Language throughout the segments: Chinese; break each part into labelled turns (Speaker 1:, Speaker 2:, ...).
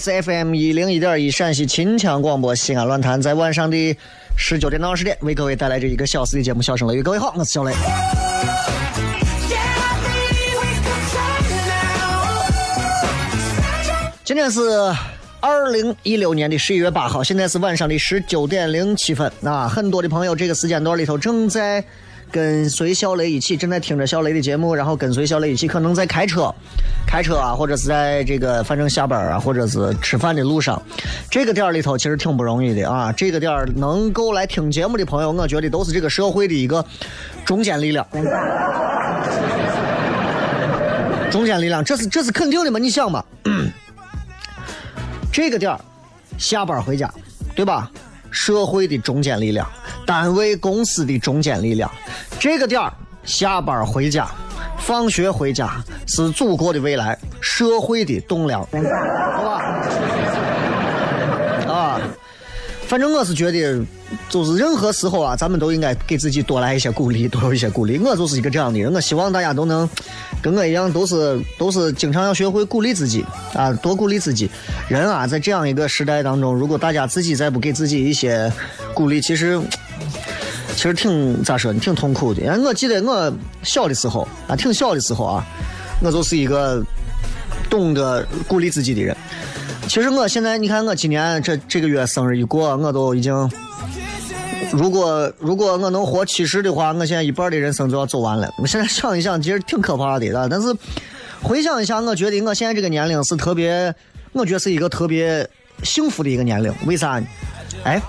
Speaker 1: 是 FM 一零一点一陕西秦腔广播西安论坛，在晚上的十九点到二十点，为各位带来这一个小时的节目《笑声雷雨》。各位好，我是小雷。今天是二零一六年的十一月八号，现在是晚上的十九点零七分。啊，很多的朋友这个时间段里头正在跟随小雷一起，正在听着小雷的节目，然后跟随小雷一起，可能在开车、开车啊，或者是在这个反正下班啊，或者是吃饭的路上。这个点儿里头其实挺不容易的啊。这个点儿能够来听节目的朋友，我觉得都是这个社会的一个中坚力量。中坚力量，这是这是肯定的嘛？你想嘛，这个点儿下班回家，对吧？社会的中坚力量，单位公司的中坚力量，这个点儿下班回家，放学回家是祖国的未来，社会的栋梁，好吧？反正我是觉得，就是任何时候啊，咱们都应该给自己多来一些鼓励，多有一些鼓励。我就是一个这样的人，我希望大家都能跟我一样，都是都是经常要学会鼓励自己啊，多鼓励自己。人啊，在这样一个时代当中，如果大家自己再不给自己一些鼓励，其实其实挺咋说呢，挺痛苦的。因为我记得我小的时候啊，挺小的时候啊，我就是一个懂得鼓励自己的人。其实我现在，你看我今年这这个月生日一过，我都已经，如果如果我能活七十的话，我现在一半的人生就要走完了。我现在想一想，其实挺可怕的啊。但是回想一下，我觉得我现在这个年龄是特别，我觉得是一个特别幸福的一个年龄。为啥呢？哎，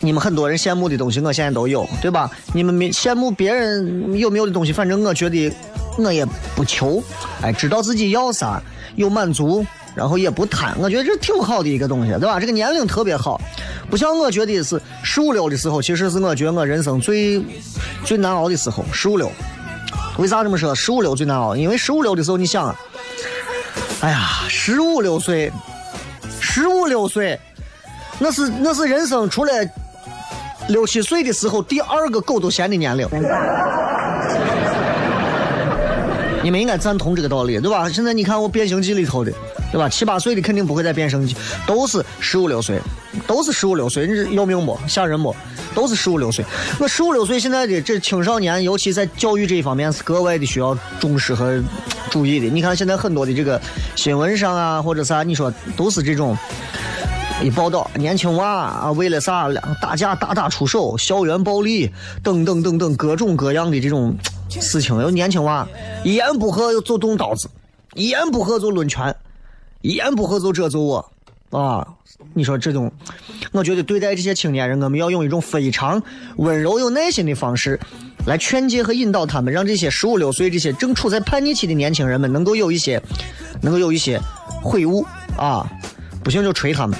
Speaker 1: 你们很多人羡慕的东西，我现在都有，对吧？你们没羡慕别人有没有的东西，反正我觉得我也不求，哎，知道自己要啥，有满足。然后也不贪，我觉得这挺好的一个东西，对吧？这个年龄特别好，不像我觉得是十五六的时候，其实是我觉得我人生最最难熬的时候。十五六，为啥这么说？十五六最难熬，因为十五六的时候，你想啊，哎呀，十五六岁，十五六岁，那是那是人生除了六七岁的时候第二个狗都嫌的年龄。你们应该赞同这个道理，对吧？现在你看我《变形记》里头的，对吧？七八岁的肯定不会再变声器，都是十五六岁，都是十五六岁，你要命不？吓人不？都是十五六岁。我十五六岁现在的这青少年，尤其在教育这一方面是格外的需要重视和注意的。你看现在很多的这个新闻上啊，或者啥，你说都是这种。一报道，年轻娃啊，为了啥打架大打出手、校园暴力等等等等各种各样的这种事情，有年轻娃一言不合就动刀子，一言不合就抡拳，一言不合就这揍我，啊，你说这种，我觉得对待这些青年人，我们要用一种非常温柔、有耐心的方式，来劝诫和引导他们，让这些十五六岁、这些正处在叛逆期的年轻人们，能够有一些，能够有一些悔悟啊！不行就锤他们。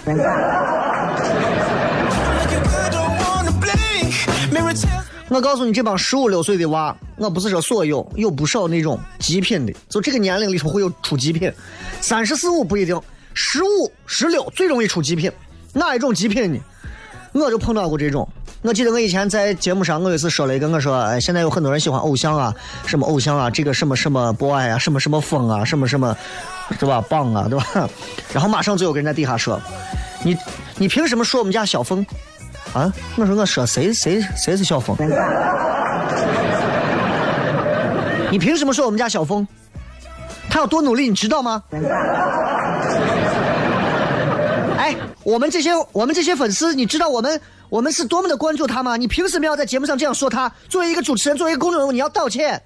Speaker 1: 我告诉你，这帮十五六岁的娃，我不是说所有，有不少那种极品的，就这个年龄里头会有出极品，三十四五不一定，十五、十六最容易出极品。哪一种极品呢？我就碰到过这种。我记得我以前在节目上，我有一次说了一个，我说，哎，现在有很多人喜欢偶像啊，什么偶像啊，这个什么什么 boy 啊，什么什么风啊，什么什么，对吧？棒啊，对吧？然后马上就有个人在底下说，你你凭什么说我们家小峰？啊，我说我说谁谁谁是小峰？你凭什么说我们家小峰？他有多努力，你知道吗？哎，我们这些我们这些粉丝，你知道我们我们是多么的关注他吗？你凭什么要在节目上这样说他？作为一个主持人，作为一个公众人物，你要道歉。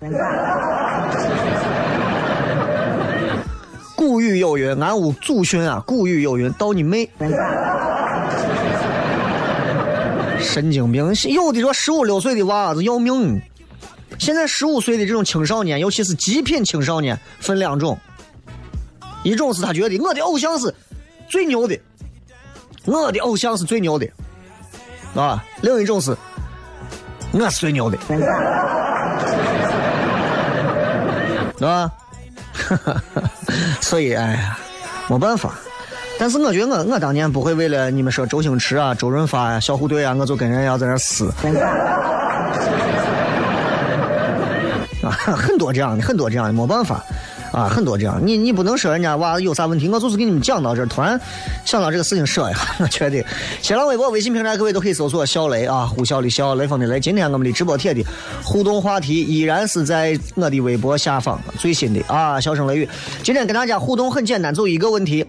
Speaker 1: 古语有云，俺屋祖训啊，古语有云，刀你妹！神经病！有的说十五六岁的娃子要命。现在十五岁的这种青少年，尤其是极品青少年，分两种，一种是他觉得我的偶像是最牛的，我的偶像是最牛的，啊，另一种是我是最牛的，啊，所以哎呀，没办法。但是我觉得我我当年不会为了你们说周星驰啊、周润发呀、小虎队啊，我就跟人家在那撕。啊，很多这样的，很多这样的，没办法，啊，很多这样。你你不能说人家娃有啥问题，我就是给你们讲到这儿，突然想到这个事情说一下，我觉得新浪微博、微信平台各位都可以搜索“小雷”啊，呼啸的啸，雷锋的雷。今天我们的直播帖的互动话题依然是在我的微博下方最新的啊，笑声雷雨。今天跟大家互动很简单，就一个问题。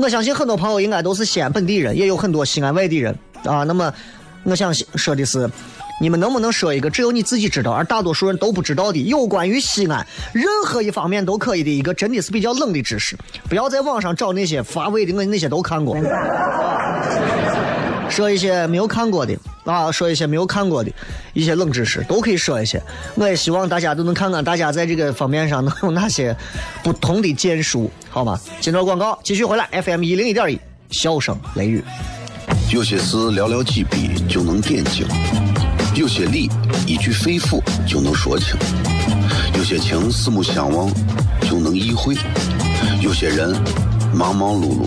Speaker 1: 我相信很多朋友应该都是西安本地人，也有很多西安外地人啊。那么，我想说的是，你们能不能说一个只有你自己知道，而大多数人都不知道的有关于西安任何一方面都可以的一个真的是比较冷的知识？不要在网上找那些乏味的，我那些都看过。说一些没有看过的啊，说一些没有看过的一些冷知识，都可以说一些。我也希望大家都能看看，大家在这个方面上能有哪些不同的建树，好吗？进段广告，继续回来，FM 一零一点一，笑声雷雨。
Speaker 2: 有些事寥寥几笔就能点睛，有些理一句肺腑就能说清，有些情四目相望就能意会，有些人忙忙碌碌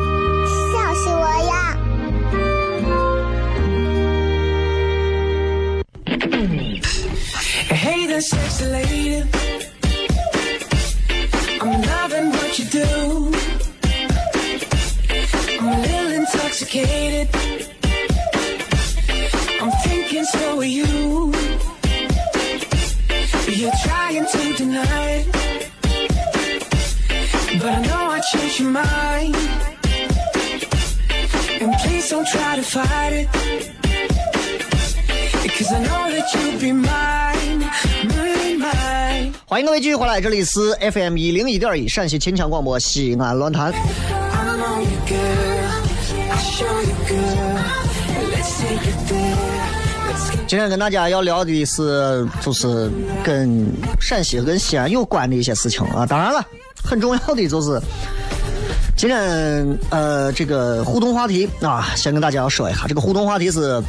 Speaker 1: 迎各位继续回来，这里是 FM 一零一点一陕西秦腔广播西安论坛。今天跟大家要聊的是，就是跟陕西、跟西安有关的一些事情啊。当然了，很重要的就是今天呃，这个互动话题啊，先跟大家要说一下，这个互动话题是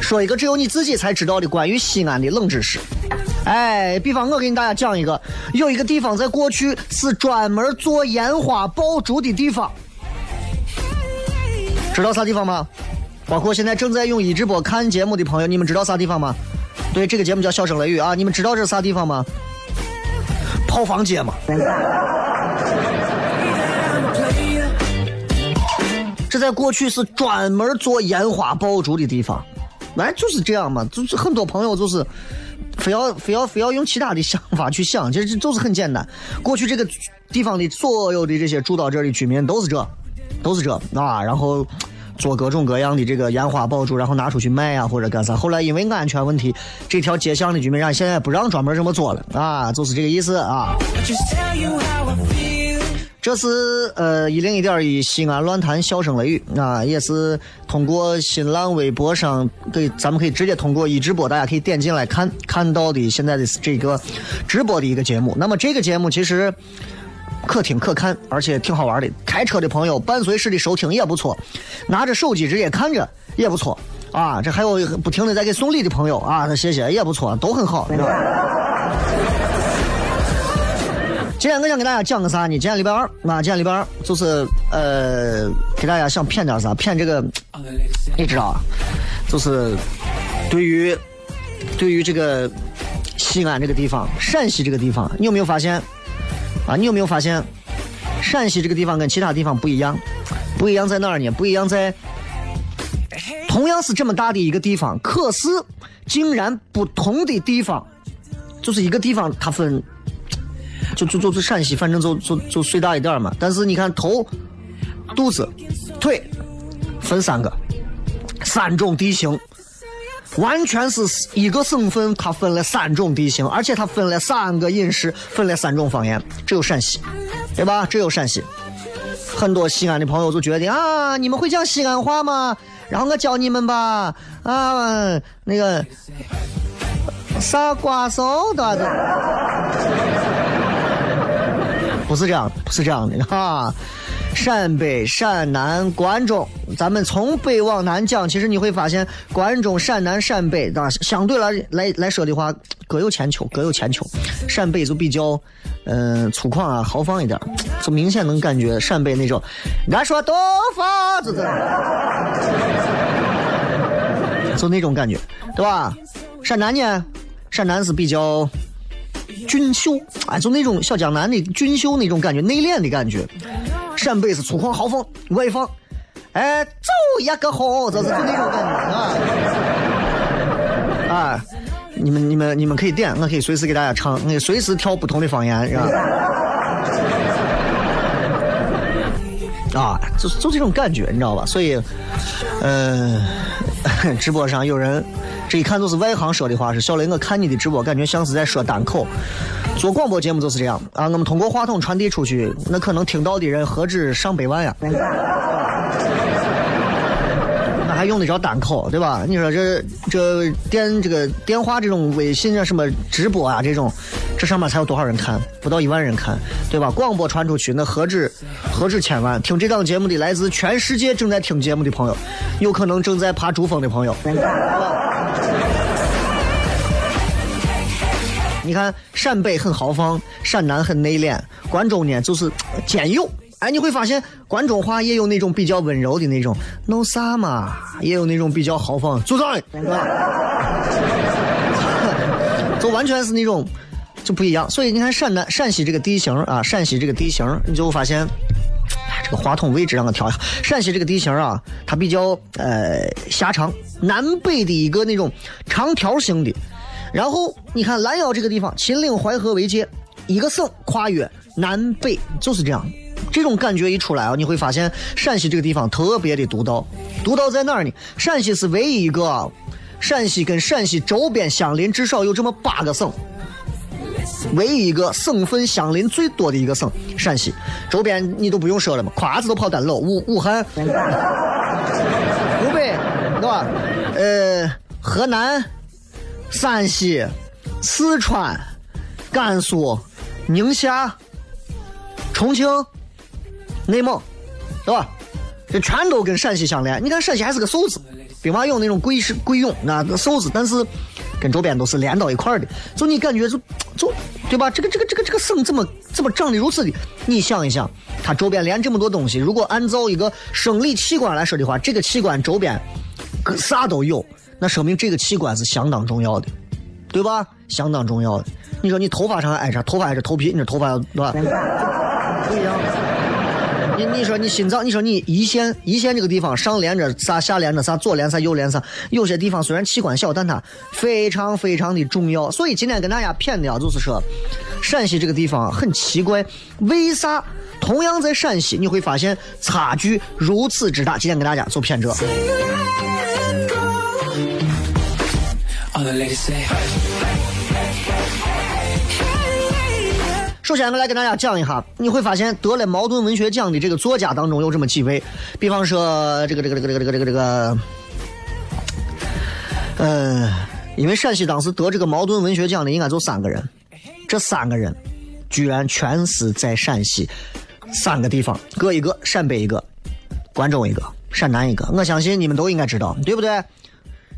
Speaker 1: 说一个只有你自己才知道的关于西安的冷知识。哎，比方我给大家讲一个，有一个地方在过去是专门做烟花爆竹的地方，知道啥地方吗？包括现在正在用一直播看节目的朋友，你们知道啥地方吗？对，这个节目叫《笑声雷雨》啊，你们知道这是啥地方吗？炮房街嘛。这在过去是专门做烟花爆竹的地方，哎，就是这样嘛，就是很多朋友就是非要非要非要用其他的想法去想，其实就是很简单。过去这个地方的所有的这些住到这儿的居民都是这，都是这啊，然后做各种各样的这个烟花爆竹，然后拿出去卖呀或者干啥。后来因为安全问题，这条街巷的居民让现在不让专门这么做了啊，就是这个意思啊。这是呃一零一点一西安乱谈笑声雷雨啊，也是通过新浪微博上给咱们可以直接通过一直播，大家可以点进来看看到的现在的这个直播的一个节目。那么这个节目其实可听可看，而且挺好玩的。开车的朋友伴随式的收听也不错，拿着手机直接看着也不错啊。这还有不停的在给送礼的朋友啊，谢谢也不错，都很好。今天我想给大家讲个啥呢？今天礼拜二，啊，今天礼拜二就是呃，给大家想骗点啥？骗这个，你知道？就是对于对于这个西安这个地方，陕西这个地方，你有没有发现啊？你有没有发现陕西这个地方跟其他地方不一样？不一样在哪儿呢？不一样在同样是这么大的一个地方，可是竟然不同的地方，就是一个地方它分。就就就是陕西，反正就就就岁大一点嘛。但是你看头、肚子、腿分三个，三种地形，完全是一个省份，它分了三种地形，而且它分了三个饮食，分了三种方言。只有陕西，对吧？只有陕西。很多西安的朋友就觉得啊，你们会讲西安话吗？然后我教你们吧。啊，那个啥瓜臊的。不是这样，不是这样的 哈。陕北、陕南、关中，咱们从北往南讲，其实你会发现，关中、陕南、陕北啊，相对来来来说的话，各有千秋，各有千秋。陕北就比较，嗯，粗犷啊，豪放一点，就明显能感觉陕北那种，俺说东方，就这，就那种感觉，对吧？陕南呢，陕南是比较。俊秀，哎，就那种小江南的俊秀那种感觉，内敛的感觉。陕北是粗犷豪放、外放，哎，走一个好，这是就那种感觉啊。啊，你们、你们、你们可以点，我可以随时给大家唱，我可以随时挑不同的方言，是吧？啊，就就这种感觉，你知道吧？所以，嗯，直播上有人。这一看就是外行说的话，是小雷，我看你的直播，感觉像是在说单口。做广播节目就是这样啊，我们通过话筒传递出去，那可能听到的人何止上百万呀？用得着单口，对吧？你说这这电这个电话这种微信啊什么直播啊这种，这上面才有多少人看？不到一万人看，对吧？广播传出去，那何止何止千万？听这档节目的来自全世界正在听节目的朋友，有可能正在爬珠峰的朋友。你看，陕北很豪放，陕南很内敛，关中呢就是兼有。哎，你会发现关中话也有那种比较温柔的那种，弄啥嘛？也有那种比较豪放，组长，就完全是那种就不一样。所以你看陕南、陕西这个地形啊，陕西这个地形，你就发现，这个话筒位置让我调一下。陕西这个地形啊，它比较呃狭长，南北的一个那种长条形的。然后你看拦腰这个地方，秦岭淮河为界，一个省跨越南北，就是这样。这种感觉一出来啊，你会发现陕西这个地方特别的独到。独到在哪儿呢？陕西是唯一一个，陕西跟陕西周边相邻至少有这么八个省，唯一一个省份相邻最多的一个省。陕西周边你都不用说了嘛，胯子都跑单了，武武汉、湖北，对吧？呃，河南。山西、四川、甘肃、宁夏、重庆、内蒙，对吧？这全都跟陕西相连。你看陕西还是个瘦子，兵马俑那种贵是贵俑，那个瘦子，但是跟周边都是连到一块儿的。就你感觉就就对吧？这个这个这个这个省怎么怎么长得如此的？你想一想，它周边连这么多东西，如果按照一个生理器官来说的话，这个器官周边个啥都有，那说明这个器官是相当重要的，对吧？相当重要的。你说你头发上还挨着，头发挨着头皮，你这头发对吧？不一样。你你说你心脏，你说你胰腺，胰腺这个地方上连着啥，下连着啥，左连啥，右连啥。有些地方虽然器官小，但它非常非常的重要。所以今天跟大家谝的啊，就是说，陕西这个地方很奇怪，为啥同样在陕西你会发现差距如此之大？今天跟大家做谝这。
Speaker 3: All the ladies say.
Speaker 1: 首先，我来跟大家讲一下，你会发现得了茅盾文学奖的这个作家当中有这么几位，比方说这个这个这个这个这个这个这个，呃，因为陕西当时得这个茅盾文学奖的应该就三个人，这三个人居然全是在陕西三个地方各一个，陕北一个，关中一个，陕南一个。我相信你们都应该知道，对不对？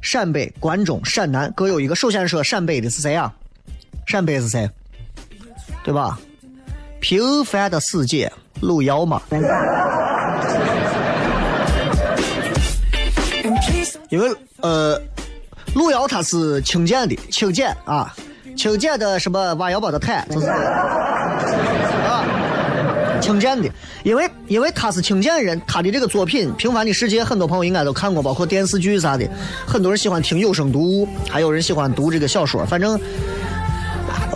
Speaker 1: 陕北、关中、陕南各有一个。首先说陕北的是谁啊？陕北是谁？对吧？平凡的世界，路遥嘛。因为呃，路遥他是清涧的，清涧啊，清涧的什么挖窑堡的泰，就是啊，清涧的。因为因为他是清涧人，他的这个作品《平凡的世界》，很多朋友应该都看过，包括电视剧啥的。很多人喜欢听有声读物，还有人喜欢读这个小说，反正。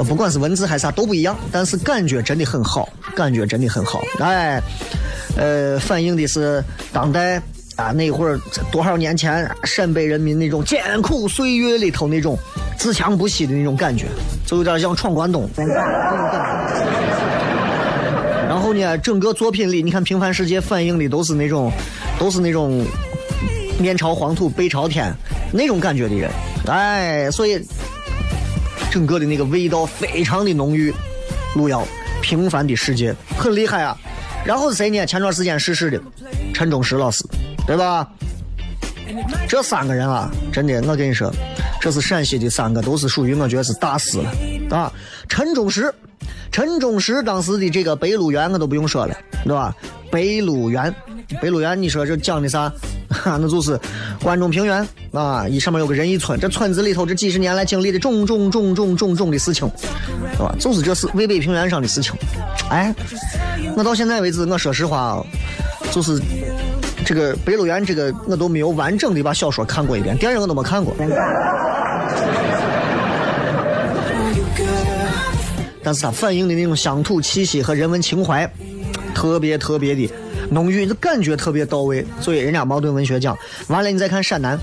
Speaker 1: 不管是文字还是啥都不一样，但是感觉真的很好，感觉真的很好。哎，呃，反映的是当代啊那会儿多少年前陕北人民那种艰苦岁月里头那种自强不息的那种感觉，就有点像闯关东那种感觉。然后呢，整个作品里，你看《平凡世界》反映的都是那种，都是那种面朝黄土背朝天那种感觉的人。哎，所以。整个的那个味道非常的浓郁，路遥，平凡的世界很厉害啊。然后谁呢？前段时间逝世的陈忠实老师，对吧？这三个人啊，真的，我跟你说，这是陕西的三个，都是属于我觉得是大师了啊。陈忠实，陈忠实当时的这个《白鹿原》我都不用说了，对吧？《白鹿原》，《白鹿原》，你说这讲的啥？哈 那就是关中平原啊，一上面有个仁义村，这村子里头这几十年来经历的种种种种种种的事情，是吧？就是这是渭北平原上的事情。哎，我到现在为止，我说实话，就是这个《白鹿原》这个我都没有完整的把小说看过一遍，电影我都没看过。但是它反映的那种乡土气息和人文情怀，特别特别的。浓郁，这感觉特别到位，所以人家茅盾文学奖。完了，你再看陕南，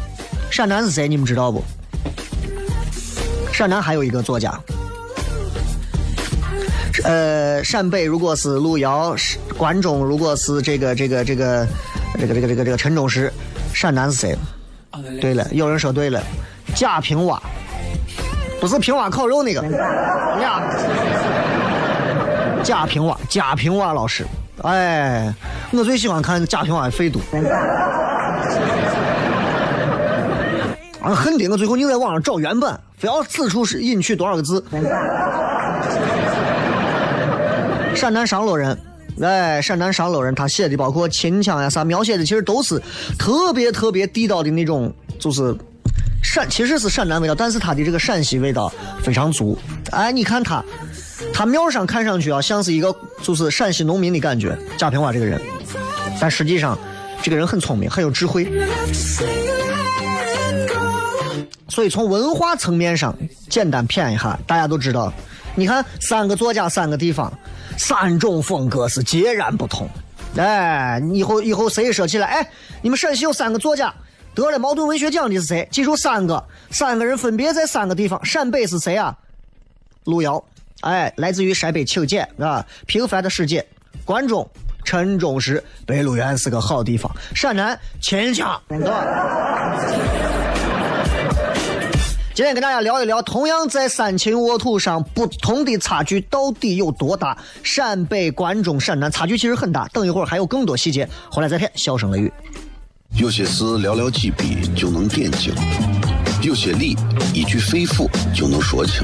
Speaker 1: 陕南是谁？你们知道不？陕南还有一个作家，呃，陕北如果是路遥，关中如果是这个这个这个这个这个这个这个陈忠实，陕南是谁？对了，有人说对了，贾平凹，不是平挖烤肉那个，贾平凹，贾平凹老师。哎，我最喜欢看贾平凹的《废都》。啊，恨的我最后硬在网上找原版，非要此处是隐去多少个字。陕南商洛人，哎，陕南商洛人，他写的包括秦腔呀啥，描写的其实都是特别特别地道的那种，就是陕，其实是陕南味道，但是他的这个陕西味道非常足。哎，你看他。他面上看上去啊，像是一个就是陕西农民的感觉，贾平凹这个人，但实际上这个人很聪明，很有智慧。所以从文化层面上简单谝一下，大家都知道。你看三个作家，三个地方，三种风格是截然不同。哎，以后以后谁说起来，哎，你们陕西有三个作家得了茅盾文学奖的是谁？记住三个，三个人分别在三个地方。陕北是谁啊？路遥。哎，来自于陕北清涧啊，平凡的世界。关中陈忠实，白鹿原是个好地方。陕南秦腔，今天跟大家聊一聊，同样在三秦沃土上，不同的差距到底有多大？陕北、关中、陕南差距其实很大。等一会儿还有更多细节，回来再片。笑声雷雨，
Speaker 2: 有些事寥寥几笔就能点睛，有些理一句肺腑就能说清，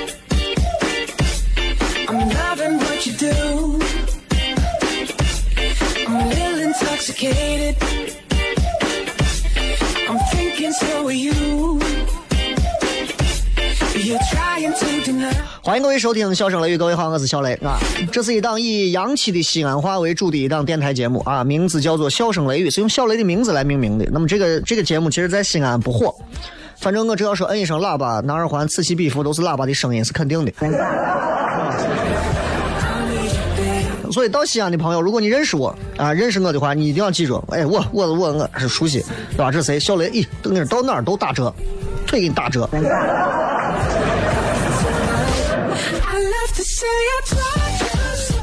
Speaker 3: You do. I'm a little intoxicated. I'm thinking so are you. You're trying to deny.
Speaker 1: 欢迎各位收听《笑声雷雨》，各位好，我是小雷啊。这是一档以洋气的西安话为主的一档电台节目啊，名字叫做《笑声雷雨》，是用小雷的名字来命名的。那么这个这个节目其实在西安不火，反正我只要说摁一声喇叭，拿耳环此起彼伏都是喇叭的声音，是肯定的。所以到西安的朋友，如果你认识我啊，认识我的话，你一定要记住，哎，我我我我是熟悉，对吧？这是谁？小雷，咦，等你到哪儿都打折，腿给你打折。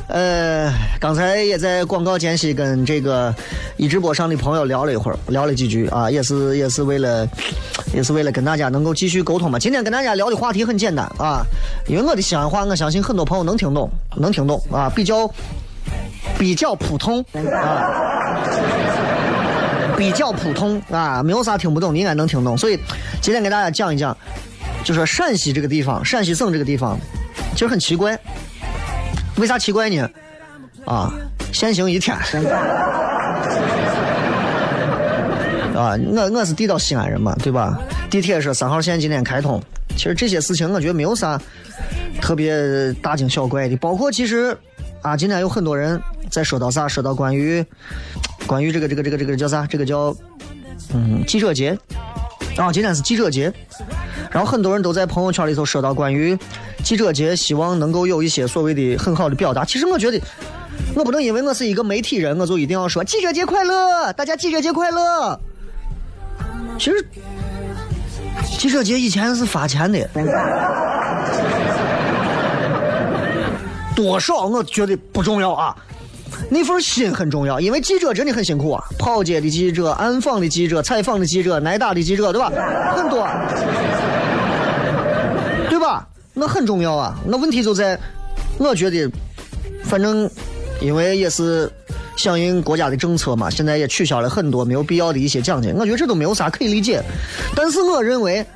Speaker 1: 呃，刚才也在广告间隙跟这个一直播上的朋友聊了一会儿，聊了几句啊，也是也是为了，也是为了跟大家能够继续沟通嘛。今天跟大家聊的话题很简单啊，因为我的西安话，我相信很多朋友能听懂，能听懂啊，比较比较普通啊。比较普通啊，没有啥听不懂，你应该能听懂。所以今天给大家讲一讲，就说陕西这个地方，陕西省这个地方，其实很奇怪。为啥奇怪呢？啊，限行一天。啊，我我是地道西安人嘛，对吧？地铁说三号线今天开通，其实这些事情我觉得没有啥特别大惊小怪的。包括其实啊，今天有很多人在说到啥，说到关于关于这个这个这个这个叫啥？这个叫嗯记者节啊，今天是记者节。然后很多人都在朋友圈里头说到关于记者节，希望能够有一些所谓的很好的表达。其实我觉得，我不能因为我是一个媒体人，我就一定要说记者节快乐，大家记者节快乐。其实，记者节以前是发钱的，多少我觉得不重要啊。那份心很重要，因为记者真的很辛苦啊，跑街的记者、暗访的记者、采访的记者、挨打的记者，对吧？很多，对吧？那很重要啊。那问题就在，我觉得，反正因为也是响应国家的政策嘛，现在也取消了很多没有必要的一些奖金，我觉得这都没有啥可以理解。但是我认为。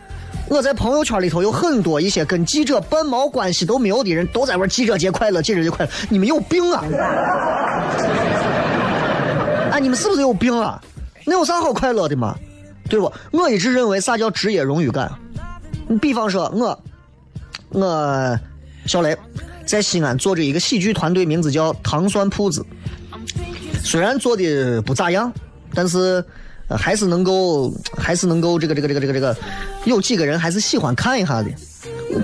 Speaker 1: 我在朋友圈里头有很多一些跟记者半毛关系都没有的人，都在玩记者节快乐，记者节快乐，你们有病啊！哎，你们是不是有病啊？那有啥好快乐的嘛？对不？我一直认为啥叫职业荣誉感。你比方说我，我小雷在西安做着一个喜剧团队，名字叫糖蒜铺子。虽然做的不咋样，但是。还是能够，还是能够这个这个这个这个这个，有几个人还是喜欢看一下的，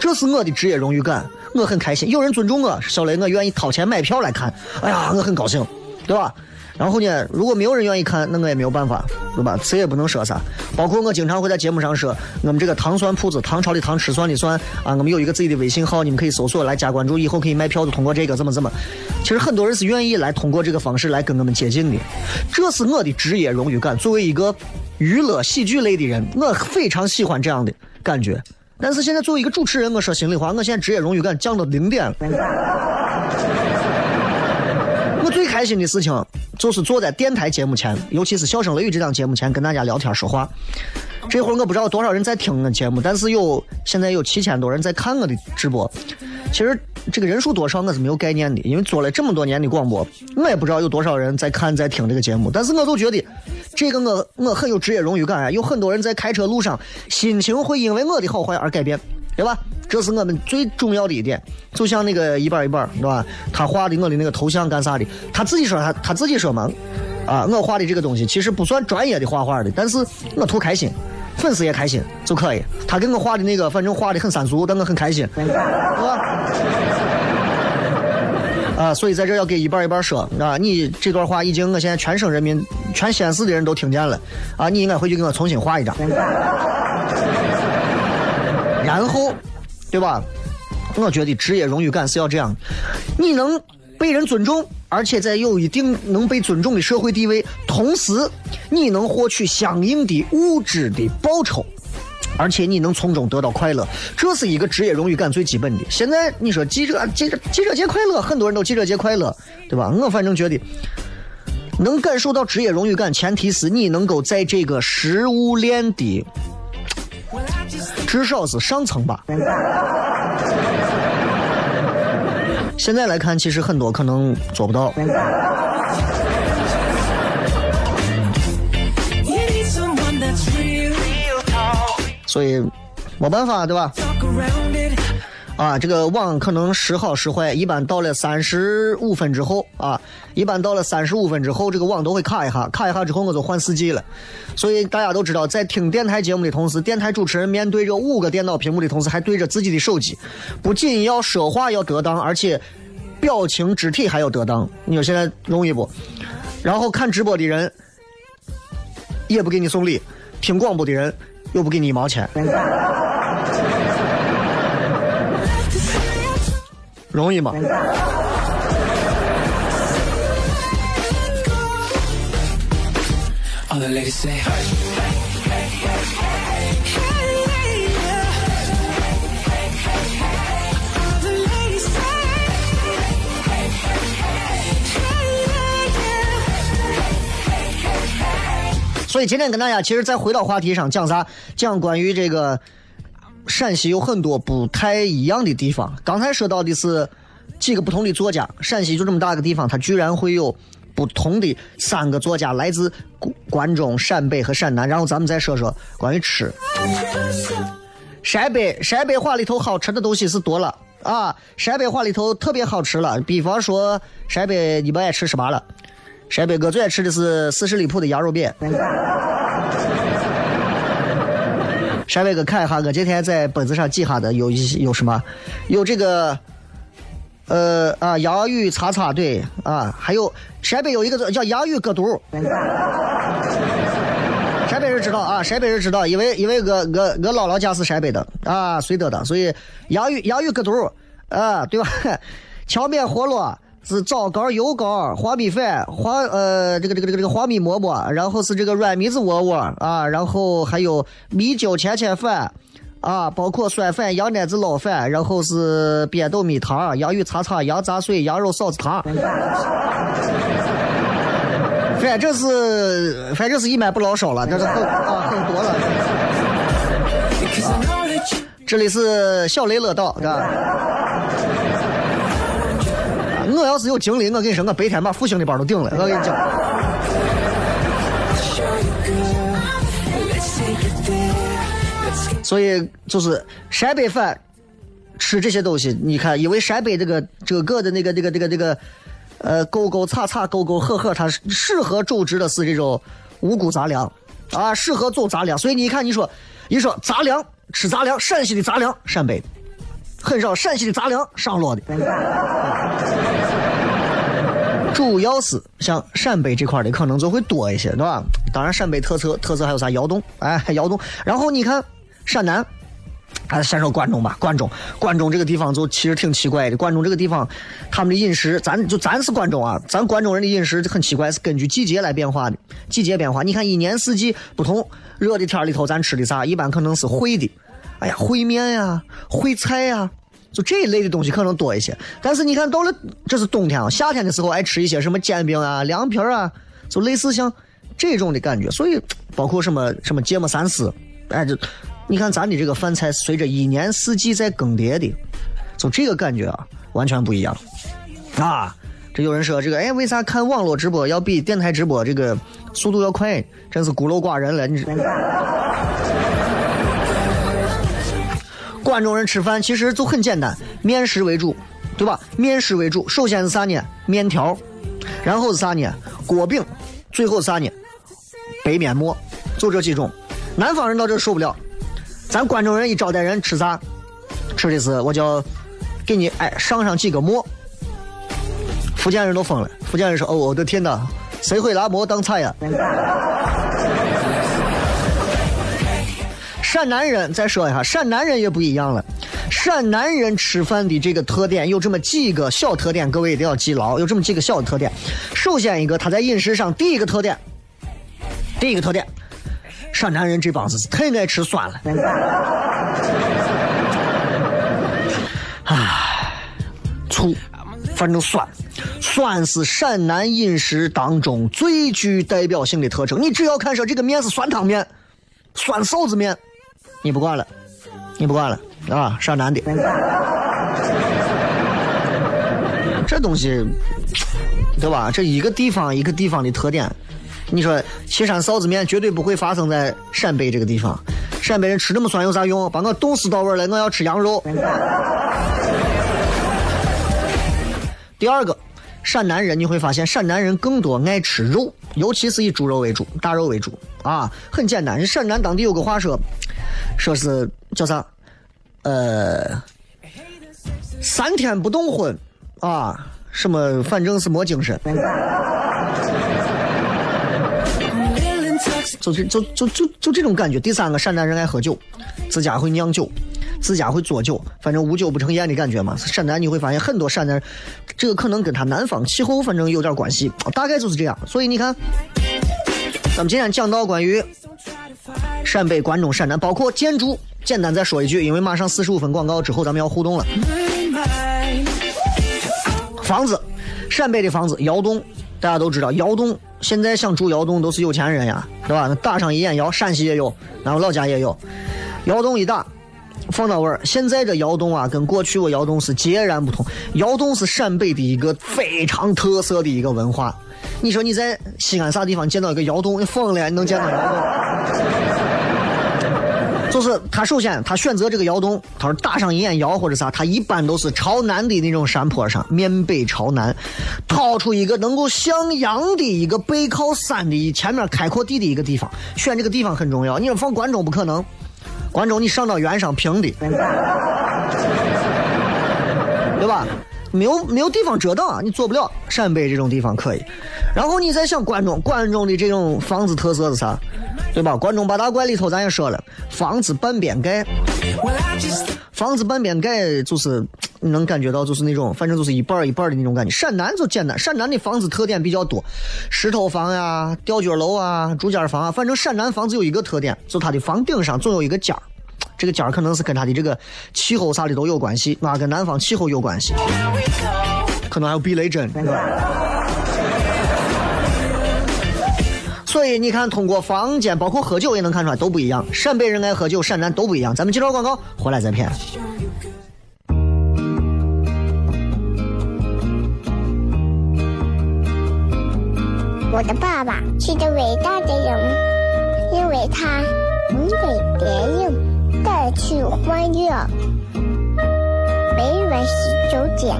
Speaker 1: 这是我的职业荣誉感，我很开心。有人尊重我，小雷，我愿意掏钱买票来看，哎呀，我很高兴，对吧？然后呢，如果没有人愿意看，那我也没有办法，对吧？谁也不能说啥。包括我经常会在节目上说，我们这个糖蒜铺子，唐朝的糖，吃蒜的蒜啊，我们有一个自己的微信号，你们可以搜索来加关注，以后可以卖票就通过这个怎么怎么。其实很多人是愿意来通过这个方式来跟我们接近的，这是我的职业荣誉感。作为一个娱乐喜剧类的人，我非常喜欢这样的感觉。但是现在作为一个主持人，我说心里话，我现在职业荣誉感降到零点了。我最开心的事情就是坐在电台节目前，尤其是《笑声雷雨》这档节目前跟大家聊天说话。这会儿我不知道多少人在听我节目，但是有现在有七千多人在看我的直播。其实这个人数多少我是没有概念的，因为做了这么多年的广播，我也不知道有多少人在看在听这个节目。但是我就觉得这个我我很有职业荣誉感啊！有很多人在开车路上，心情会因为我的好坏而改变，对吧？这是我们最重要的一点。就像那个一半一半，对吧？他画的我的那个头像干啥的？他自己说他他自己说嘛，啊，我画的这个东西其实不算专业的画画的，但是我图开心。粉丝也开心就可以。他给我画的那个，反正画的很三俗，但我很开心，是吧？啊，所以在这要给一半一半说啊，你这段话已经我现在全省人民、全西安市的人都听见了啊，你应该回去给我重新画一张。然后，对吧？我觉得职业荣誉感是要这样，你能被人尊重。而且在有一定能被尊重的社会地位，同时你能获取相应的物质的报酬，而且你能从中得到快乐，这是一个职业荣誉感最基本的。现在你说记者记者记者节快乐，很多人都记者节快乐，对吧？我反正觉得能感受到职业荣誉感，前提是你能够在这个食物链的至少是上层吧。现在来看，其实很多可能做不到。所以没办法，对吧？啊，这个网可能时好时坏，一般到了三十五分之后啊，一般到了三十五分之后，这个网都会卡一下，卡一下之后我就换四 G 了。所以大家都知道，在听电台节目的同时，电台主持人面对着五个电脑屏幕的同时，还对着自己的手机，不仅要说话要得当，而且表情肢体还要得当。你说现在容易不？然后看直播的人也不给你送礼，听广播的人又不给你一毛钱。容易吗？所以今天跟大家其实再回到话题上讲啥？讲关于这个。陕西有很多不太一样的地方。刚才说到的是几个不同的作家，陕西就这么大个地方，它居然会有不同的三个作家，来自关中、陕北和陕南。然后咱们再说说关于吃。陕北陕北话里头好吃的东西是多了啊！陕北话里头特别好吃了，比方说陕北你不爱吃什么了？陕北哥最爱吃的是四十里铺的羊肉面。陕北哥看一下，我今天在本子上记下的有一有什么？有这个，呃啊，洋芋擦擦对啊，还有陕北有一个叫洋芋割肚。陕北人知道啊，陕北人知道，因为因为我我我姥姥家是陕北的啊，绥德的，所以洋芋洋芋割肚啊，对吧？荞面饸饹。是枣糕、油糕、黄米饭、黄呃这个这个这个这个黄米馍馍，然后是这个软米子窝窝啊，然后还有米酒钱钱饭啊，包括酸饭、羊奶子捞饭，然后是扁豆米汤、洋芋擦擦、羊杂碎、羊肉臊子汤。反正是反正是一买不老少了，这是很啊很多了。这里是小雷乐道，是吧？我要是有精力，我跟你说，我白天把复兴的班都顶了。我跟你讲，所以就是陕北饭吃这些东西，你看，因为陕北这个这个的那个这个这个这个呃沟沟叉叉沟沟壑壑，它适合种植的是这种五谷杂粮啊，适合种杂粮。所以你看，你说你说杂粮吃杂粮，陕西的杂粮，陕北。很少陕西的杂粮上落的，主要是像陕北这块的可能就会多一些，对吧？当然陕北特色特色还有啥窑洞，哎，窑洞。然后你看陕南，还是先说关中吧。关中，关中这个地方就其实挺奇怪的。关中这个地方，他们的饮食，咱就咱是关中啊，咱关中人的饮食很奇怪，是根据季节来变化的。季节变化，你看一年四季不同，热的天里头咱吃的啥，一般可能是烩的，哎呀，烩面呀，烩菜呀，就这一类的东西可能多一些。但是你看到了，这是冬天啊，夏天的时候爱吃一些什么煎饼啊、凉皮啊，就类似像这种的感觉。所以包括什么什么芥末三丝，哎，就你看咱的这个饭菜随着一年四季在更迭的，就这个感觉啊，完全不一样啊。这有人说这个，哎，为啥看网络直播要比电台直播这个速度要快？真是孤陋寡人了。你关中人吃饭其实就很简单，面食为主，对吧？面食为主，首先是啥呢？面条，然后是啥呢？锅饼，最后是啥呢？白面馍，就这几种。南方人到这受不了，咱关中人一招待人吃啥？吃的是我叫给你哎上上几个馍。福建人都疯了，福建人说：“哦，我的天哪，谁会拿馍当菜呀？”陕南人再说一下，陕南人也不一样了。陕南人吃饭的这个特点有这么几个小特点，各位一定要记牢。有这么几个小特点。首先一个，他在饮食上第一个特点，第一个特点，陕南人这帮子太爱吃酸了。唉，醋，反正酸，酸是陕南饮食当中最具代表性的特征。你只要看说这个面是酸汤面、酸臊子面。你不管了，你不管了啊！陕南的，这东西，对吧？这一个地方一个地方的特点。你说岐山臊子面绝对不会发生在陕北这个地方。陕北人吃那么酸有啥用？把我冻死到位了，我要吃羊肉。第二个，陕南人你会发现，陕南人更多爱吃肉，尤其是以猪肉为主，大肉为主啊。很简单，陕南当地有个话说。说是叫啥？呃，三天不动荤啊，什么反正是没精神。就就就就就就这种感觉。第三个，陕南人爱喝酒，自家会酿酒，自家会做酒，反正无酒不成宴的感觉嘛。陕南你会发现很多陕南，这个可能跟他南方气候反正有点关系，大概就是这样。所以你看，咱们今天讲到关于。陕北、关中、陕南，包括建筑，简单再说一句，因为马上四十五分广告之后，咱们要互动了。房子，陕北的房子，窑洞，大家都知道，窑洞现在想住窑洞都是有钱人呀，对吧？那打上一眼窑，陕西也有，然后老家也有，窑洞一打，放到位儿。现在这窑洞啊，跟过去我窑洞是截然不同。窑洞是陕北的一个非常特色的一个文化。你说你在西安啥地方见到一个窑洞，你疯了，你能见到窑洞？就是他首先他选择这个窑洞，他说打上一眼窑或者啥，他一般都是朝南的那种山坡上，面北朝南，掏出一个能够向阳的一个背靠山的前面开阔地的一个地方，选这个地方很重要。你说放关中不可能，关中你上到原上平的，对吧？没有没有地方遮挡，你做不了。陕北这种地方可以，然后你再想关中，关中的这种房子特色是啥？对吧？关中八大怪里头咱也说了，房子半边盖，房子半边盖就是你能感觉到就是那种，反正就是一半一半的那种感觉。陕南就简单，陕南的房子特点比较多，石头房呀、吊脚楼啊、竹间房啊，反正陕南房子有一个特点，就它的房顶上总有一个尖儿。这个尖儿可能是跟它的这个气候啥的都有关系，啊，跟南方气候有关系，可能还有避雷针。所以你看，通过房间，包括喝酒也能看出来都不一样。陕北人爱喝酒，陕南都不一样。咱们接着广告，回来再骗。
Speaker 4: 我的爸爸是个伟大的人，因为他能给别人。带去欢乐。每晚十九点，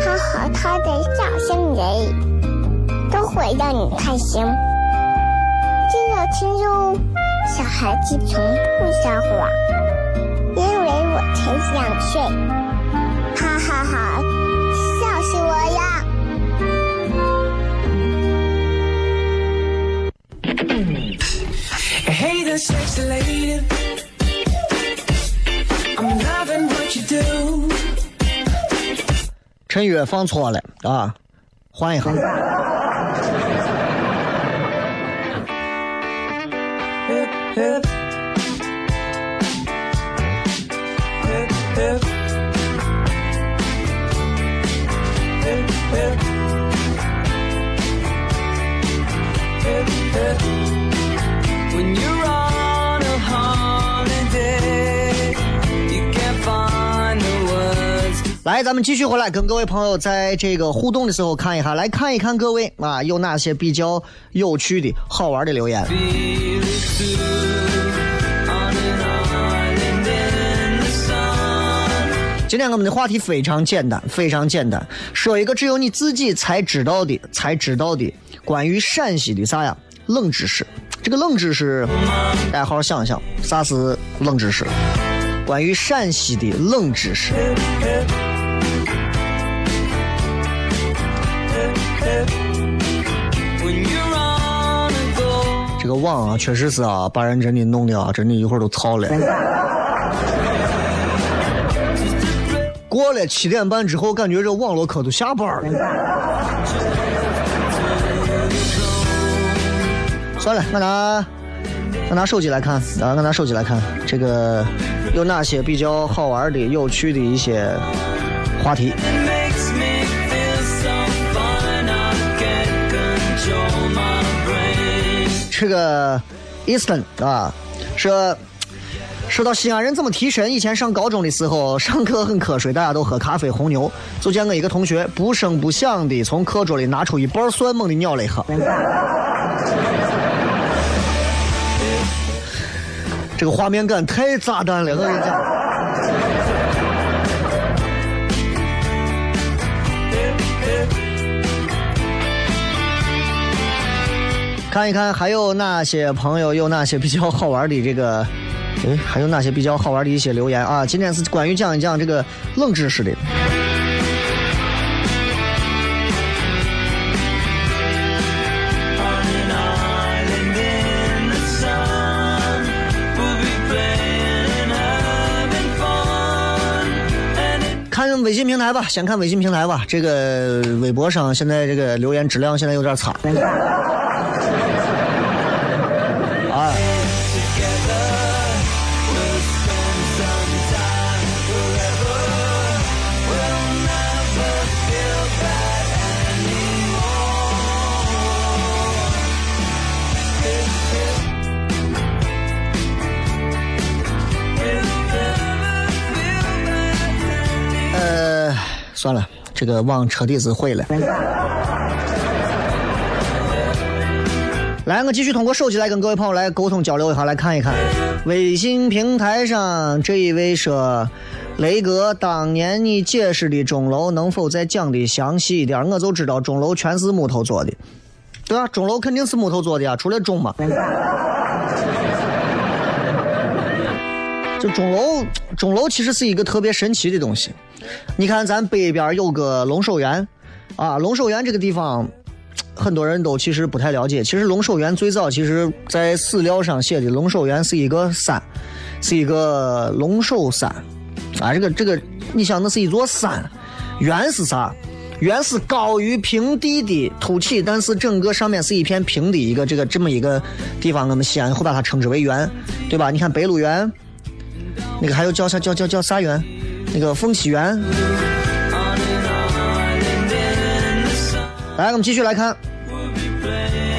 Speaker 4: 他和他的笑声人，都会让你开心。听哟，小孩子从不撒谎，因为我才想睡，哈哈哈，笑死我呀！
Speaker 1: 陈宇放错了啊，换一下。来咱们继续回来跟各位朋友在这个互动的时候看一下来看一看各位啊有哪些比较有趣的好玩的留言。今天我们的话题非常简单，非常简单，说一个只有你自己才知道的、才知道的关于陕西的啥呀冷知识。这个冷知识，大家好好想想，啥是冷知识？关于陕西的冷知识。这个网啊，确实是啊，把人真的弄的啊，真的一会儿都操了。过了七点半之后，感觉这网络课都下班了。算了，我拿我拿手机来看啊，我拿手机来看，这个有哪些比较好玩的、有趣的一些话题。这个 Easton 啊，说说到西安人怎么提神。以前上高中的时候，上课很瞌睡，大家都喝咖啡红牛。就见我一个同学不声不响的从课桌里拿出一包蒜，猛地咬了一下。这个画面感太炸弹了，我跟你讲。看一看还有哪些朋友有哪些比较好玩的这个，哎，还有哪些比较好玩的一些留言啊？今天是关于讲一讲这个冷知识的。看微信平台吧，先看微信平台吧。这个微博上现在这个留言质量现在有点差。算了，这个网彻底是毁了。来，我继续通过手机来跟各位朋友来沟通交流一下，来看一看微信平台上这一位说：“雷哥，当年你解释的钟楼能否再讲的详细一点？我就知道钟楼全是木头做的，对吧？钟楼肯定是木头做的呀，除了钟嘛。钟楼，钟楼其实是一个特别神奇的东西。你看，咱北边有个龙首原，啊，龙首原这个地方，很多人都其实不太了解。其实龙首原最早其实在史料上写的，龙首原是一个山，是一个龙首山，啊，这个这个，你想那是一座山，原是啥？原是高于平地的凸起，但是整个上面是一片平的一个这个这么一个地方，我们西安会把它称之为原，对吧？你看北鹿原，那个还有叫啥叫叫叫啥园？那个凤栖园。来，我们继续来看。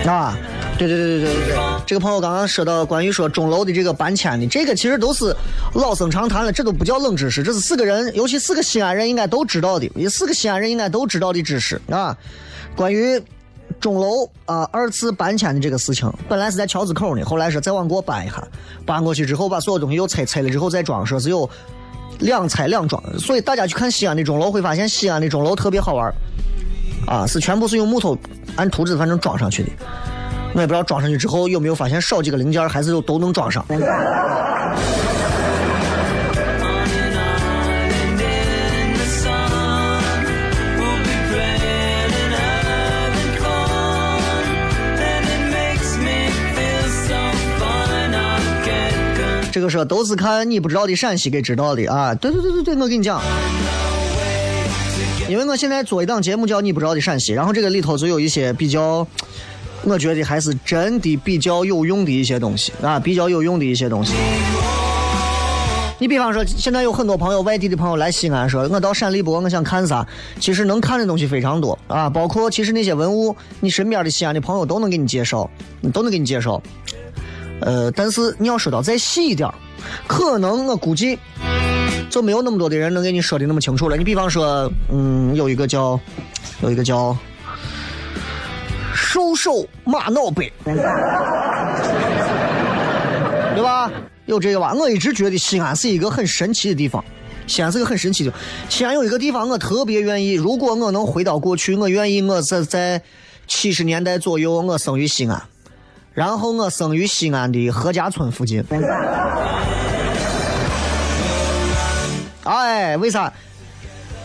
Speaker 1: 啊，对对对对对对对，这个朋友刚刚说到关于说钟楼的这个搬迁的，这个其实都是老生常谈了，这都不叫冷知识，这是四个人，尤其四个西安人应该都知道的，四个西安人应该都知道的知识啊。关于钟楼啊、二次搬迁的这个事情，本来是在桥子口呢，后来说再往过搬一下，搬过去之后把所有东西又拆，拆了之后再装，说是有两拆两装，所以大家去看西安的钟楼会发现西安的钟楼特别好玩。啊，是全部是用木头按图纸反正装上去的。我也不知道装上去之后有没有发现少几个零件，还是有都能装上。这个说都是看你不知道的陕西给知道的啊！对对对对对，我跟你讲，因为我现在做一档节目叫《你不知道的陕西》，然后这个里头就有一些比较，我觉得还是真的比较有用的一些东西啊，比较有用的一些东西。你比方说，现在有很多朋友，外地的朋友来西安，说我到陕历博，我想看啥？其实能看的东西非常多啊，包括其实那些文物，你身边的西安的朋友都能给你介绍，都能给你介绍。呃，但是你要说到再细一点，可能我估计就没有那么多的人能给你说的那么清楚了。你比方说，嗯，有一个叫，有一个叫兽首玛瑙杯，对吧？有这个吧？我一直觉得西安是一个很神奇的地方。西安是个很神奇的。西安有一个地方，我特别愿意。如果我能回到过去，我愿意我是在七十年代左右，我生于西安，然后我生于西安的何家村附近。哎，为啥？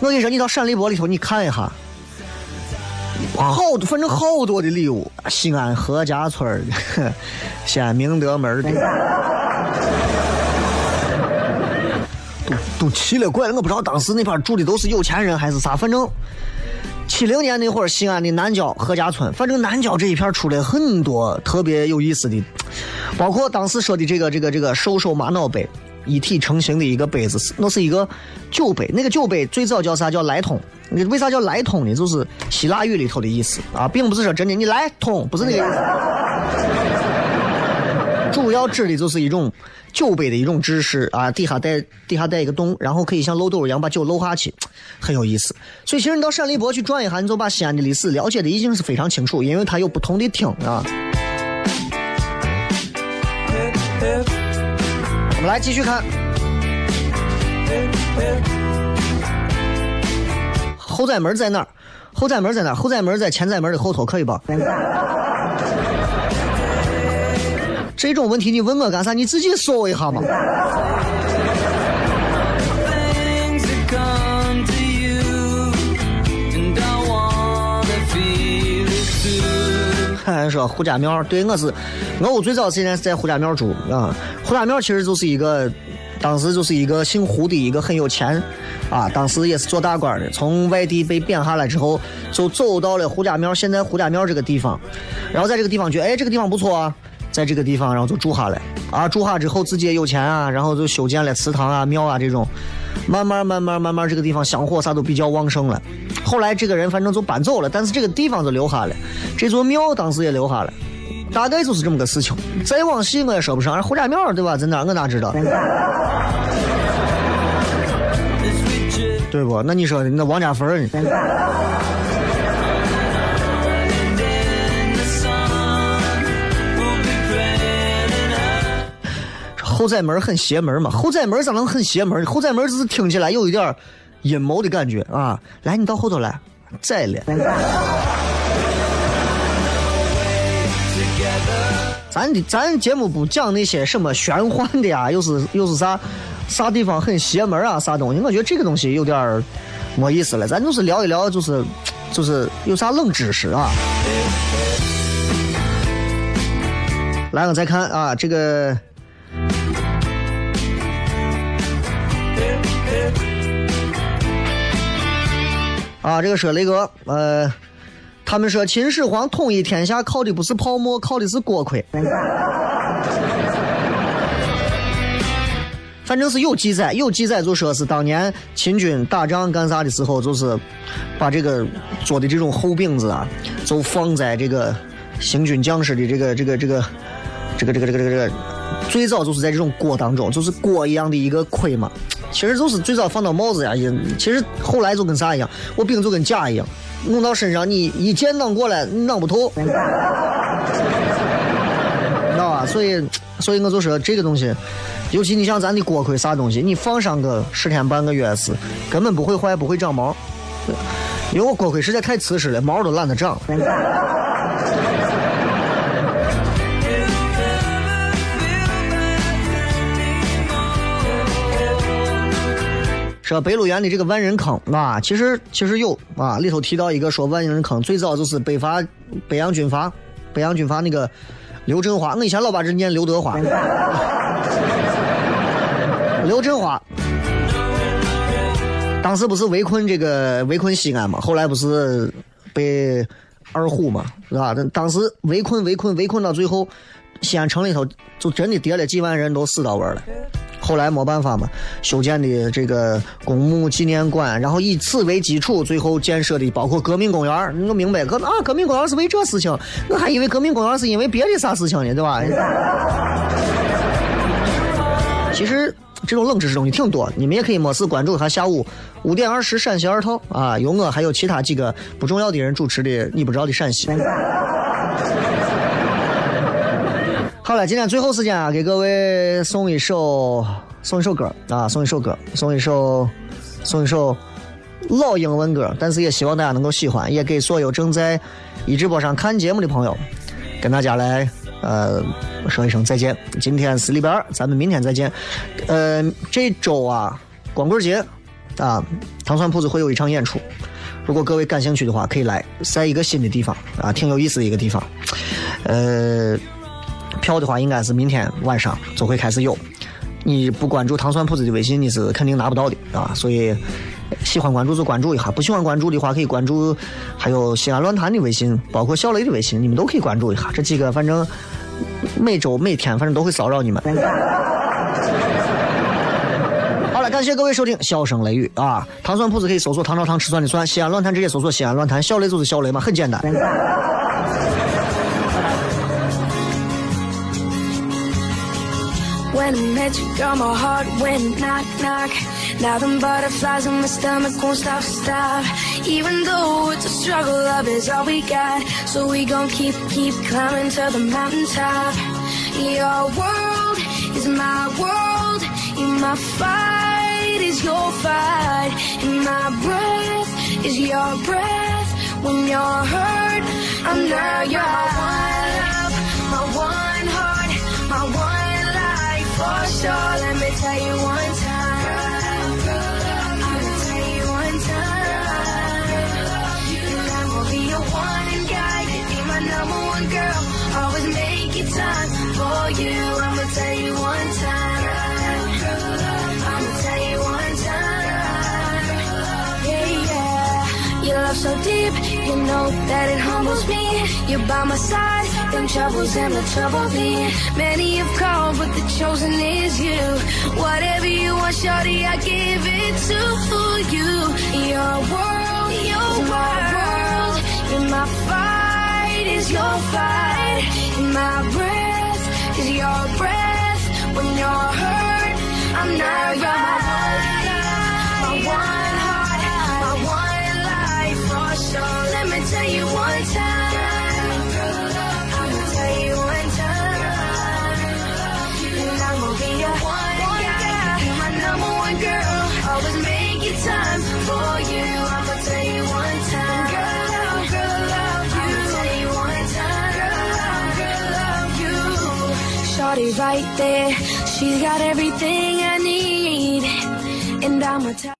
Speaker 1: 我跟你说，你到陕历博里头，你看一下，好，反正好多的礼物。西安何家村儿的，西安明德门儿的，都都奇了怪了。我不知道当时那边住的都是有钱人还是啥，反正七零年那会儿，西安的南郊何家村，反正南郊这一片出来很多特别有意思的，包括当时说的这个这个这个兽首玛瑙杯。一体成型的一个杯子，那是一个酒杯。那个酒杯最早叫啥？叫来通。那为啥叫来通呢？就是希腊语里头的意思啊，并不是说真的你来通，不是那个意思。主要指的就是一种酒杯的一种知识啊，底下带底下带一个洞，然后可以像漏斗一样把酒漏下去，很有意思。所以其实你到陕历博去转一下，你就把西安的历史了解的已经是非常清楚，因为它有不同的厅啊。我们来继续看，后宰门在哪儿？后宰门在哪儿？后宰门在前宰门的后头，可以吧？这种问题你问我干啥？你自己说一下嘛。还说胡家庙，对我是，我屋最早现在是在胡家庙住啊。胡家庙其实就是一个，当时就是一个姓胡的一个很有钱啊，当时也是做大官的，从外地被贬下来之后，就走到了胡家庙，现在胡家庙这个地方，然后在这个地方觉得哎这个地方不错啊，在这个地方然后就住下来啊，住下之后自己也有钱啊，然后就修建了祠堂啊、庙啊这种，慢慢慢慢慢慢这个地方香火啥都比较旺盛了。后来这个人反正就搬走了，但是这个地方就留下了，这座庙当时也留下了，大概就是这么个事情。再往细我也说不上，胡家庙对吧？在哪我哪知道？对不？那你说那王家坟后宰门很邪门嘛？后宰门咋能很邪门？后宰门只是听起来有一点阴谋的感觉啊！来，你到后头来，宰了。咱的咱节目不讲那些什么玄幻的呀，又是又是啥啥地方很邪门啊，啥东西？我觉得这个东西有点没意思了。咱就是聊一聊，就是就是有啥冷知识啊？来，我再看啊，这个。啊，这个说雷哥，呃，他们说秦始皇统一天下靠的不是泡沫，靠的是锅盔。反正是有记载，有记载就说是当年秦军打仗干啥的时候，就是把这个做的这种厚饼子啊，就放在这个行军将士的这个这个这个这个这个这个这个这个，最早就是在这种锅当中，就是锅一样的一个盔嘛。其实就是最早放到帽子呀，也其实后来就跟啥一样，我饼就跟甲一样，弄到身上你一剑弄过来，弄不透，知道吧？所以，所以我就说这个东西，尤其你像咱的锅盔啥东西，你放上个十天半个月是根本不会坏，不会长毛，因为我锅盔实在太瓷实了，毛都懒得长。说北鹿原的这个万人坑啊，其实其实有啊，里头提到一个说万人坑最早就是北伐北洋军阀，北洋军阀那个刘振华，我以前老把这念刘德华，刘振华，当时不是围困这个围困西安嘛，后来不是被二虎嘛，是吧？当时围困围困围困到最后，西安城里头就真的跌了几万人都死到位了。后来没办法嘛，修建的这个公墓纪念馆，然后以此为基础，最后建设的包括革命公园。我明白，革啊，革命公园是为这事情，我还以为革命公园是因为别的啥事情呢，对吧？其实这种冷知识东西挺多，你们也可以没事关注一下下午五点二十陕西二套啊，有我还有其他几个不重要的人主持的你不知道的陕西。好了，今天最后时间啊，给各位送一首送一首歌。啊，送一首歌，送一首送一首老英文歌，但是也希望大家能够喜欢，也给所有正在一直播上看节目的朋友，跟大家来呃说一声再见。今天是礼拜二，咱们明天再见。呃，这周啊，光棍节啊，糖蒜铺子会有一场演出，如果各位感兴趣的话，可以来，在一个新的地方啊，挺有意思的一个地方，呃。票的话，应该是明天晚上就会开始有。你不关注糖蒜铺子的微信，你是肯定拿不到的啊！所以喜欢关注就关注一下，不喜欢关注的话，可以关注还有西安论坛的微信，包括小雷的微信，你们都可以关注一下。这几个反正每周每天反正都会骚扰你们。好了，感谢各位收听《笑声雷雨》啊！糖蒜铺子可以搜索“唐朝糖吃蒜的蒜”，西安论坛直接搜索“西安论坛”，小雷就是小雷嘛，很简单。
Speaker 5: When I met you, girl, my heart went knock, knock. Now them butterflies in my stomach won't stop, stop. Even though it's a struggle, love is all we got. So we gon' keep, keep climbing to the mountaintop. Your world is my world. In my fight is your fight. In my breath is your breath. When you're hurt, I'm now your one sure. Let me tell you one time. I'ma tell you one time. And I'm gonna be your one and guide. Be my number one girl. Always make it time for you. I'ma tell you one time. I'ma tell you one time. Yeah, yeah. Your love so deep, you know that it humbles me. You're by my side, them troubles and the trouble me. Many have called, but the chosen is you. Whatever you want, shorty, I give it to you. Your world, your world, in my fight is your fight. In my breath is your breath. When you're hurt, I'm not your my one heart, my one life for sure. Let me tell you one time. Right there, she's got everything I need. And I'ma tell